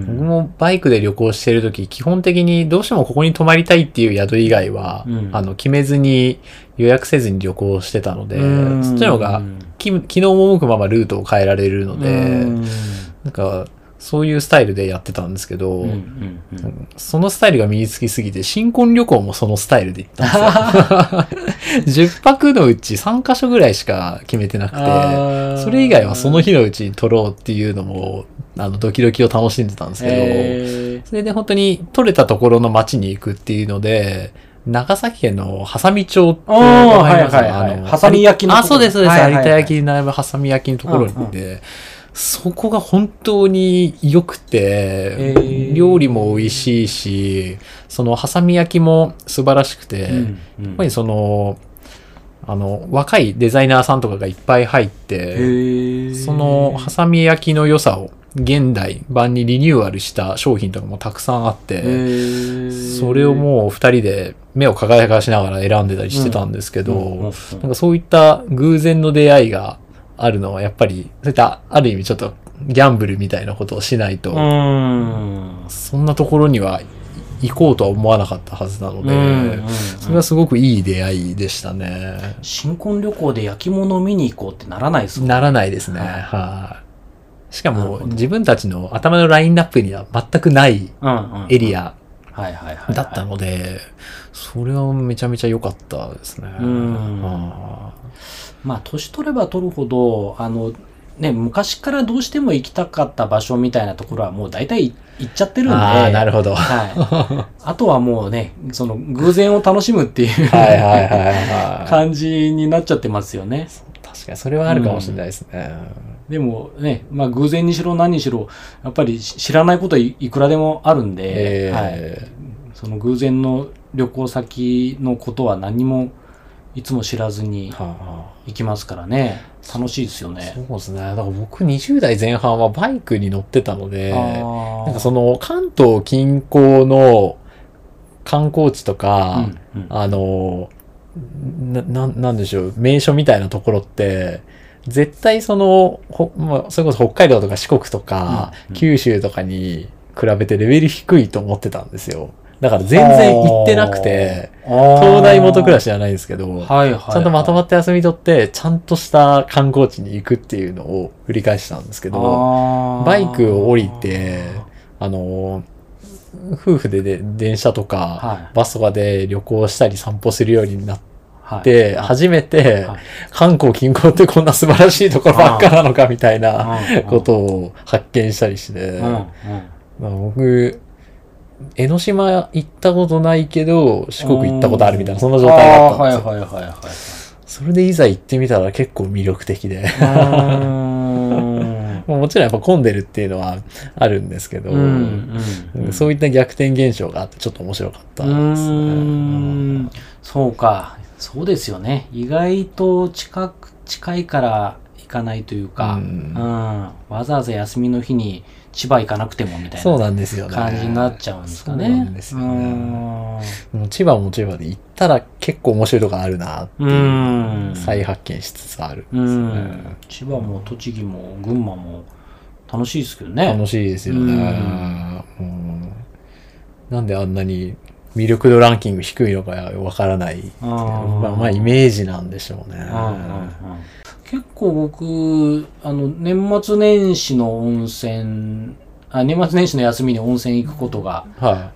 うん。僕もバイクで旅行してるとき、基本的にどうしてもここに泊まりたいっていう宿以外は、うん。あの、決めずに予約せずに旅行してたので、うん。そっちの方が、日赴くままルートを変えられるので、うん。なんか、そういうスタイルでやってたんですけど、うんうんうん。そのスタイルが身につきすぎて、新婚旅行もそのスタイルで行ったんですよ。10泊のうち3カ所ぐらいしか決めてなくて、それ以外はその日のうちに撮ろうっていうのも、あの、ドキドキを楽しんでたんですけど、へそれで本当に撮れたところの街に行くっていうので、長崎県のハサミ町っていはいはいあのハサミ焼きのとこあ、そうです、そうです。有田焼に並ぶハサミ焼きのところに行って、そこが本当に良くて、ー。料理も美味しいし、そのハサミ焼きも素晴らしくて、うんやうん。っぱりその、あの、若いデザイナーさんとかがいっぱい入っへて、ー。そのハサミ焼きの良さを現代版にリニューアルした商品とかもたくさんあっへて、ー。それをもう二人で目を輝かしながら選んでたりしてたんですけど、なんかそういった偶然の出会いがあるのはやっぱり、そういったある意味ちょっとギャンブルみたいなことをしないと、うんそんなところには行こうとは思わなかったはずなので、うんうんそれはすごくいい出会いでしたね。新婚旅行で焼き物を見に行こうってならないですもんならないですね。はいはい。しかも自分たちの頭のラインナップには全くないエリアはいはいはいはいだったので、それはめちゃめちゃ良かったですね。うんあまあ年取れば取るほどあのね昔からどうしても行きたかった場所みたいなところはもう大体行っちゃってるんであー、なるほど。ははい、あとはもうねその偶然を楽しむっていういはいはいはい。感じになっちゃってますよね。確かに。それはあるかもしれないですね。でもね、まあ偶然にしろ何にしろ、やっぱり知らないことはいいくらでもあるんで、はい、えその偶然の旅行先のことは何もいつも知らずにーは行きますからね、楽しいですよあね。そうですね。だから僕20代前半はバイクに乗ってたので、あなんかその関東近郊の観光地とか、うんうん。あの、な、ななんでしょう、名所みたいなところって、絶対その、ほまあ、それこそ北海道とか四国とか、九州とかに比べてレベル低いと思ってたんですよ。だから全然行ってなくて、東大元暮らしじゃないんですけど、はいはい、ちゃんとまとまっって休み取って、ちゃんとした観光地に行くっていうのを繰り返したんですけど、バイクを降りて、あの、夫婦でで電車とか、はい。バスとかで旅行したり散歩するようになっはい、て、初めてはい、韓国近郊ってこんな素晴らしいところばっかなのかみたいなうんことを発見したりして、まあ僕、江ノ島行ったことないけど、四国行ったことあるみたいな、そんな状態だったんですよ。それでいざ行ってみたら結構魅力的で。もちろんやっぱ混んでるっていうのはあるんですけど、うんうんうんそういった逆転現象があってちょっと面白かったうですね。ーんそうか。そうですよね。意外と近く、近いから行かないというか、ううんんわざわざ休みの日に千葉行かなくてもみたいな。感じになっちゃうんですかね。ね。千葉も千葉で行ったら結構面白いとこあるなって。いううん再発見しつつあるんうですよね。ん。千葉も栃木も群馬も楽しいですけどね。楽しいですよね。うんなんであんなに魅力度ランキング低いのかわからない。うんまあまあイメージなんでしょうね。結構僕、あの、年末年始の温泉、あ年末年始の休みに温泉行くことがは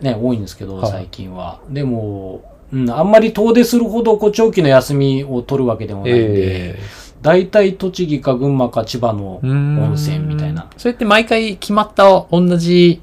ね、多いんですけど、はい最近は。でも、うん、あんまり遠出するほどこう長期の休みを取るわけでもい。ないんで、え大体栃木か群馬か千葉のえ温泉みたいな。。それって毎回決まった同じ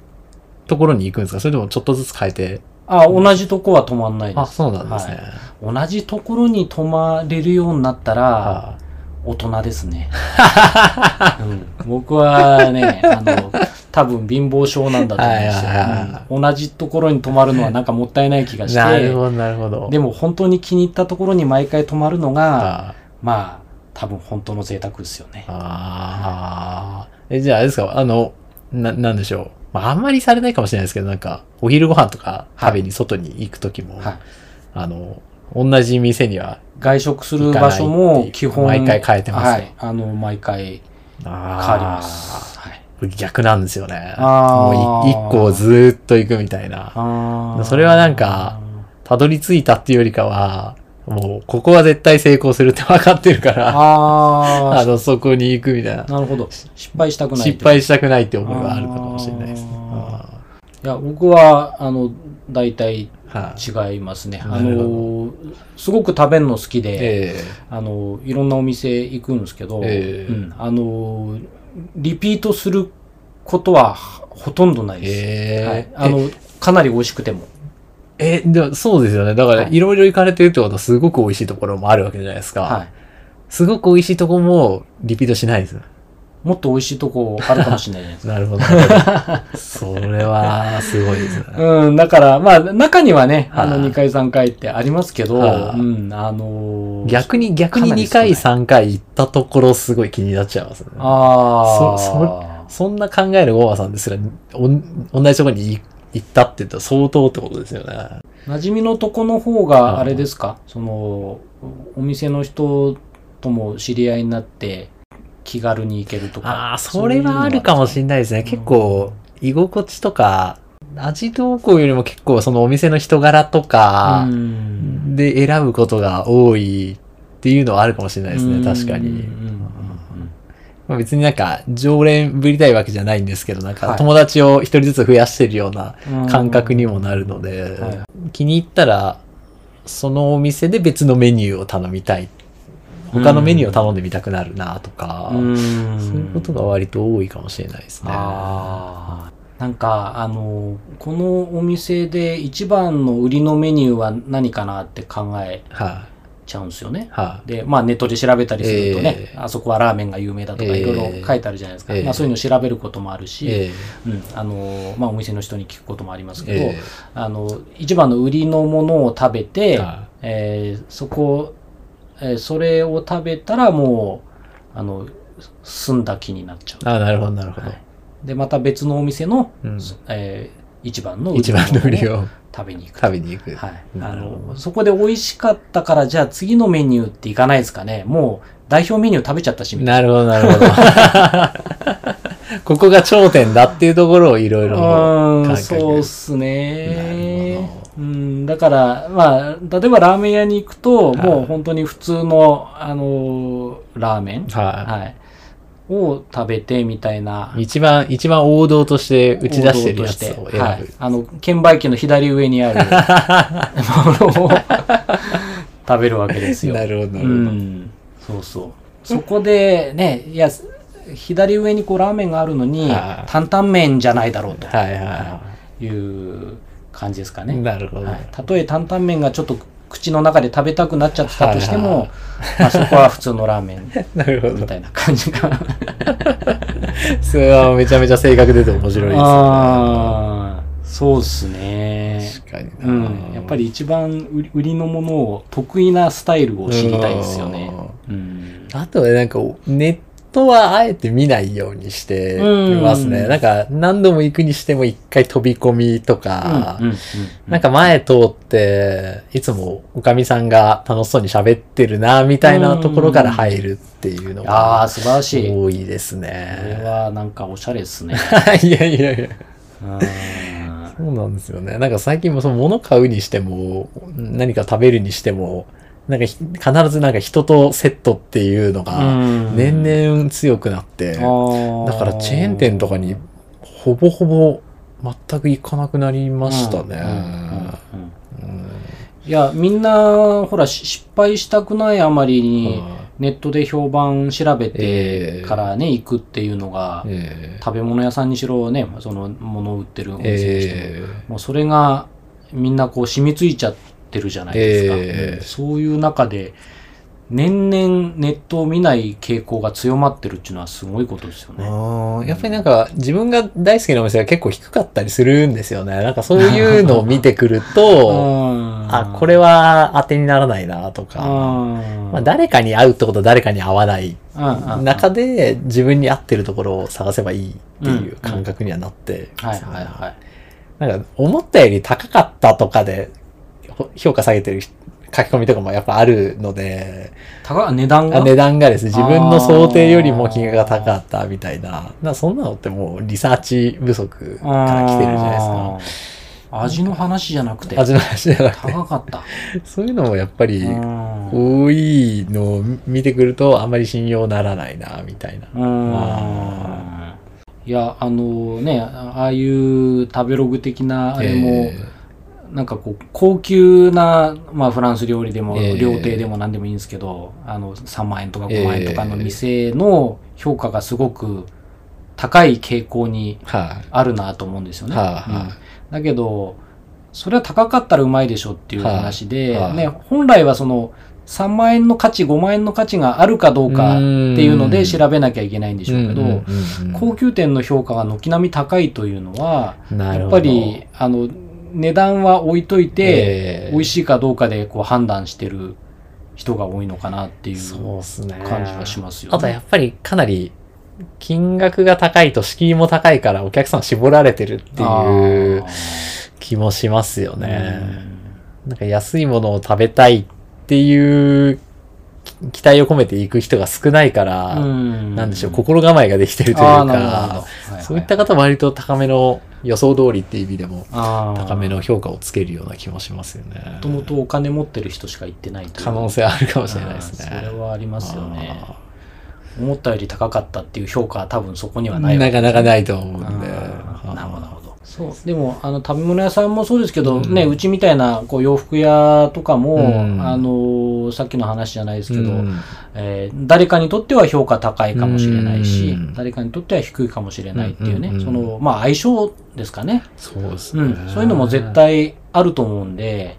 ところに行くんですか？それともちょっとずつ変えて？あ、同じとこは泊まんないであ、す。そうなんですね。同じところに泊まれるようになったら、は大人ですね。うん僕はね、あの、多分貧乏症なんだと思うんですよ同じところに泊まるのは なんかもったいない気がいして、なるほど、なるほど。でも本当に気に入ったところに毎回泊まるのが、あまあ、多分本当の贅沢ですよね。あー。え、じゃああれですか、あの、な、なんでしょう。まあ、あんまりされないかもしれないですけど、なんか、お昼ご飯とか食べに外に行くときも、はい。あの、同じ店には外食する場所も基本、毎回変えてますかはい。あの、毎回変変わります。はい。逆なんですよね。もうい一個をずーっと行くみたいな。それはなんか、たどり着いたっていうよりかは、もう、ここは絶対成功するって分かってるから、あ あの、そこに行くみたいなあ、。なるほど。失敗したくない。失敗したくないって思いはあるのかもしれないですね。あいや、僕は、あの、大体はい。違いますね。なあの、すごく食べるの好きで、えあの、いろんなお店行くんですけど、ええうん、あの、リピートすることはほとんどないえです。えはい、あの、かなり美味しくても。え、でもそうですよね。だから、はいいろいろ行かれてるってことはすごく美味しいところもあるわけじゃないですか。はい。すごく美味しいところもリピートしないです。もっと美味しいとこあるかもしれないじゃないですか。なるほど。それは、すごいですね。うん、だから、まあ、中にはね、あの、はい2回3回ってありますけど、はいうん、あのー逆に、逆に2かなり少ない回、3回行ったところすごい気になっちゃいますね。ああ、そそんな考えるゴーマさんですら、おん同じところに行ったって言ったら相当ってことですよね。馴染みのとこの方が、あれですか、その、お店の人とも知り合いになって、気軽に行けるとか。ああ、それはあるかもしれないですね。結構、居心地とか、味どうこうよりも結構そのお店の人柄とかうんで選ぶことが多いっていうのはあるかもしれないですね。確かに。まあ、別になんか常連ぶりたいわけじゃないんですけど、なんはいか友達を一人ずつ増やしてるような感覚にもなるので、はい気に入ったら、そのお店で別のメニューを頼みたい。他のメニューを頼んでみたくなるなとか、うん。そういうことが割と多いかもしれないですね。ああ。なんか、あの、このお店で一番の売りのメニューは何かなって考えはい、ちゃうんですよね。はい、で、まあネットで調べたりするとね、ええ。あそこはラーメンが有名だとかええ。いろいろ書いてあるじゃないですか。ええ。まあそういうのを調べることもあるし、えうん、あの、まあお店の人に聞くこともありますえけど、えあの、一番の売りのものを食べて、はえーそこ、えーそれを食べたらもう、あの、済んだ気になっちゃう。あなるほど、なるほど。はいで、また別のお店の、うんえー一番の売 り一番の売りをを食べに行く。食べに行く。はい。あなるほの、そこで美味しかったから、じゃあ次のメニューっていかないですかね。もう代表メニュー食べちゃったし、なるほど、なるほど。ここが頂点だっていうところをいろいろそうっすねなるほ。うん、だから、まあ、例えばラーメン屋に行くと、はいもう本当に普通の、あの、ラーメン、ははい、を食べてみたいな。い。一番、一番王道として打ち出してるやつを選ぶ。はい。あの、券売機の左上にある ものを食べるわけですよ。なるほど、なうるほど。ん。そうそう。そこでね、いや、左上にこうラーメンがあるのにはい、担々麺じゃないだろうとはいはいう感じですかい。ね。なるほど。はい、たとえ担々麺がちょっと口の中で食べたくなっちゃってたとしてはいも、まあ、そこは普通のラーメン。みたいな感じが。それはめちゃめちゃ性格出て面白いですよね。ああ、そうっすね。確かにな。うん、やっぱり一番売り売りのものを得意なスタイルを知りたいですよね。うん。あとはなんか、ネットはあえて見ないようにしてますね。うんなんか、何度も行くにしても一回飛び込みとか、うんうんなんか前通って、いつもおかみさんが楽しそうに喋ってるな、みたいなところから入るっていうのああ、が素晴らしい。こ多いですれね。はなんかおしゃれですね。いやいやいや。うんそうなんですよね。なんか最近もその物買うにしても、何か食べるにしても、なんかひ必ずなんか人とセットっていうのがうん。年々強くなって、だからチェーン店とかにほぼほぼ全く行かなくなりましたね。いや、みんな、ほら、し失敗したくないあまりに、はネットで評判調べえてえからね、行くっていうのが食べ物屋さんにしろね、その、物を売ってるおえ店にしてもうそれが、みんなこう、染みついちゃってるじゃないですか。ええうん。そういう中で、年々ネットを見ない傾向が強まってるっていうのはすごいことですよね。やっぱりなんか自分が大好きなお店が結構低かったりするんですよね。なんかそういうのを見てくると、あ、これは、は当てにならないなとか、ままあ、誰かに会うってことは誰かに会わないうん中で自分に合ってるところを探せばいいっていう感覚にはなって、はいはいはい。なんか思ったより高かったとかでほ評価下げてる書き込みとかもやっぱあるので、高値段が？あ値段がですね、自分の想定よりも金額が高かったみたいな、なそんなのってもうリサーチ不足から来てるじゃないですか。味の話じゃなくて、味の話じゃなくて、高かった。そういうのもやっぱりうん。多いのを見てくるとあんまり信用ならないな、みたいな。いや、あのね、ああいう食べログ的なあれも、えなんかこう、高級な、まあフランス料理でも、ええ。料亭でも何でもいいんですけど、あの、3万円とか5万円とかの店の評価がすごく高い傾向にあるなと思うんですよね。はいはい。うん。だけど、それは高かったらうまいでしょっていう話で、はいはい。ね、本来はその3万円の価値、5万円の価値があるかどうかっていうので調べなきゃいけないんでしょうけど、高級店の評価が軒並み高いというのは、やっぱり、あの、値段は置いといて、ええ美味しいかどうかでこう判断してる人が多いのかなっていう。感じはしますよね。あとやっぱりかなり金額が高いと敷居も高いからお客さん絞られてるっていうあ気もしますよーね。なんか安いものを食べたいっていうき期待を込めていく人が少ないから、うん。なんでしょう、心構えができてるというか、そういった方は割と高めの予想通りっていう意味でも高めの評価をつけるような気もしますよね。もともとお金持ってる人しか行ってないという。可能性あるかもしれないですね。それはありますよね。あ思ったより高かったっていう評価は多分そこにはーないわけなかなかないと思うそう。でもあの食べ物屋さんもそうですけど、うん。ねうちみたいなこう洋服屋とかも、うん。あのさっきの話じゃないですけど、うん。えー誰かにとっては評価高いかもしれないし、うん。誰かにとっては低いかもしれないっていうね、そのまあ相性ですかね、そうですね、うん、そういうのも絶対あると思うんで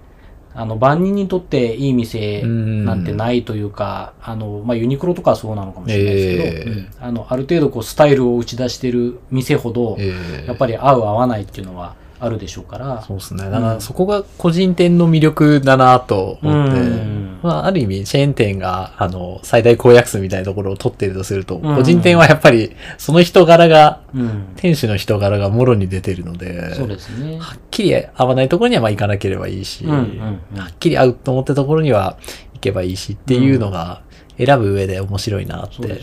あの万人にとっていい店なんてないというか、あのまあ、ユニクロとかはそうなのかもしれないですけど、ええうんあのある程度こうスタイルを打ち出してる店ほど、ええやっぱり合う合わないっていうのはあるでしょうから。そうですね。だからそこが個人店の魅力だなと思って、うんまあ、ある意味チェーン店があの最大公約数みたいなところを取ってるとすると、ん。個人店はやっぱりその人柄が、うん。店主の人柄がもろに出てるので、そうですね。はっきり合わないところにはまあ行かなければいいし、はっきり合うと思ったところには行けばいいしっていうのが選ぶ上で面白いなって。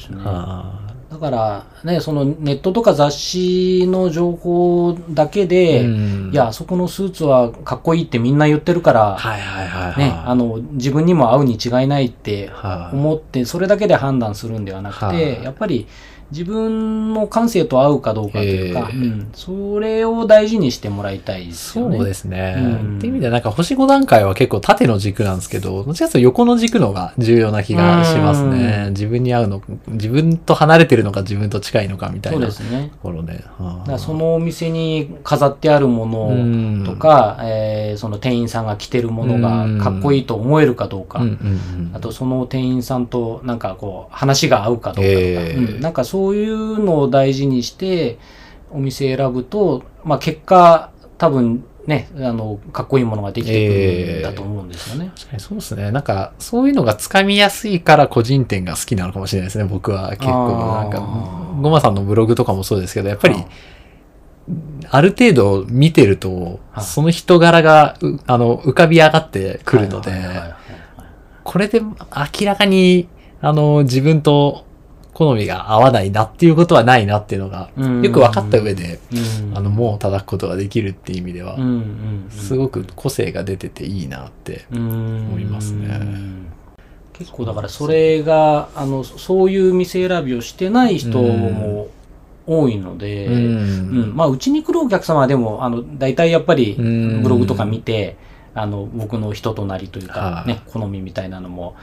だからね、そのネットとか雑誌の情報だけーで、うん。いや、あそこのスーツはかっこいいってみんな言ってるから、はいはいはいはい。ね、あの、自分にも合うに違いないってはい。思って、それだけで判断するんではなくはて、い。やっぱり自分の感性と合うかどうかというか、ええ。うん、それを大事にしてもらいたいですよね。そうですね。うん。っていう意味ではなんか星5段階は結構縦の軸なんですけど、どっちかというと横の軸のが重要な気がしますね。自分に合うの、自分と離れてるのか自分と近いのかみたいなとですね。ころで。だだからそのお店に飾ってあるものとか、えーその店員さんが着てるものがかっこいいと思えるかどうか、うんうんうん。あとその店員さんとなんかこう話が合うかどうかとか、えーうん。なんかそういうのを大事にしてお店選ぶと、まあ結果多分ね、あの、かっこいいものができてくるんだと思うんですよね。確かにそうですね。なんか、そういうのがつかみやすいから個人店が好きなのかもしれないですね、僕は結構。なんか、ゴマさんのブログとかもそうですけど、やっぱりある程度見てると、はいその人柄が、うあの、浮かび上がってくるのでこれで明らかに、あの、自分と好みが合わないなっていうことはないなっていうのが、うん。よく分かった上で、うん。あの、門を叩くことができるっていう意味ではうん、うんうん。すごく個性が出てていいなって。思思いますね。結構だからそれがあのそういう店選びをしてない人も多いので、ううんん。まあうちに来るお客様はでもあの大体やっぱりうん。ブログとか見てあの僕の人となりというか、はいね、好みみたいなのも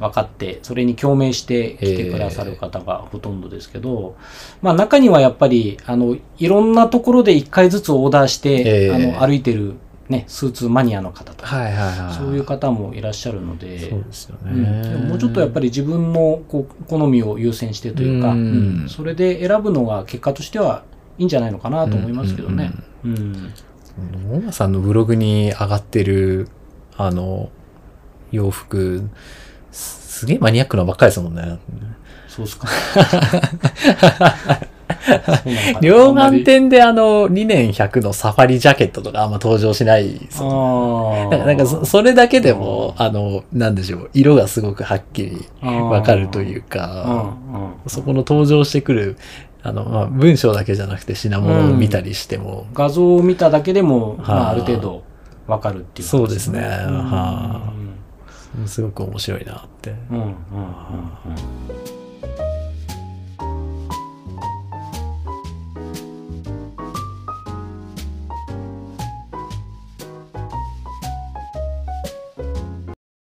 分かってそれに共鳴して来てくださる方がほとんどですけど、まあ中にはやっぱりあのいろんなところで一回ずつオーダーして、ええあの歩いてる、ね、スーツマニアの方とか、はいはいはい。そういう方もいらっしゃるので。そうですよね。うんでももうちょっとやっぱり自分のこう好みを優先してというか、うんうんそれで選ぶのが結果としてはいいんじゃないのかなと思いますけどね。うんモマさんのブログに上がってる、あの、洋服、すすげえマニアックなばっかりですもんね。そうっすか。両眼点であの、2年100のサファリジャケットとかあんま登場しないですよね。なんかそそれだけでも、あの、なんでしょう、色がすごくはっきりわかるというか、そこの登場してくる、あの、まあ、文章だけじゃなくて品物を見たりしても。うん、画像を見ただけでも、まあ、ある程度わかるっていう、ね、そうですね。はあ、すごく面白いなって。うんうんうんうん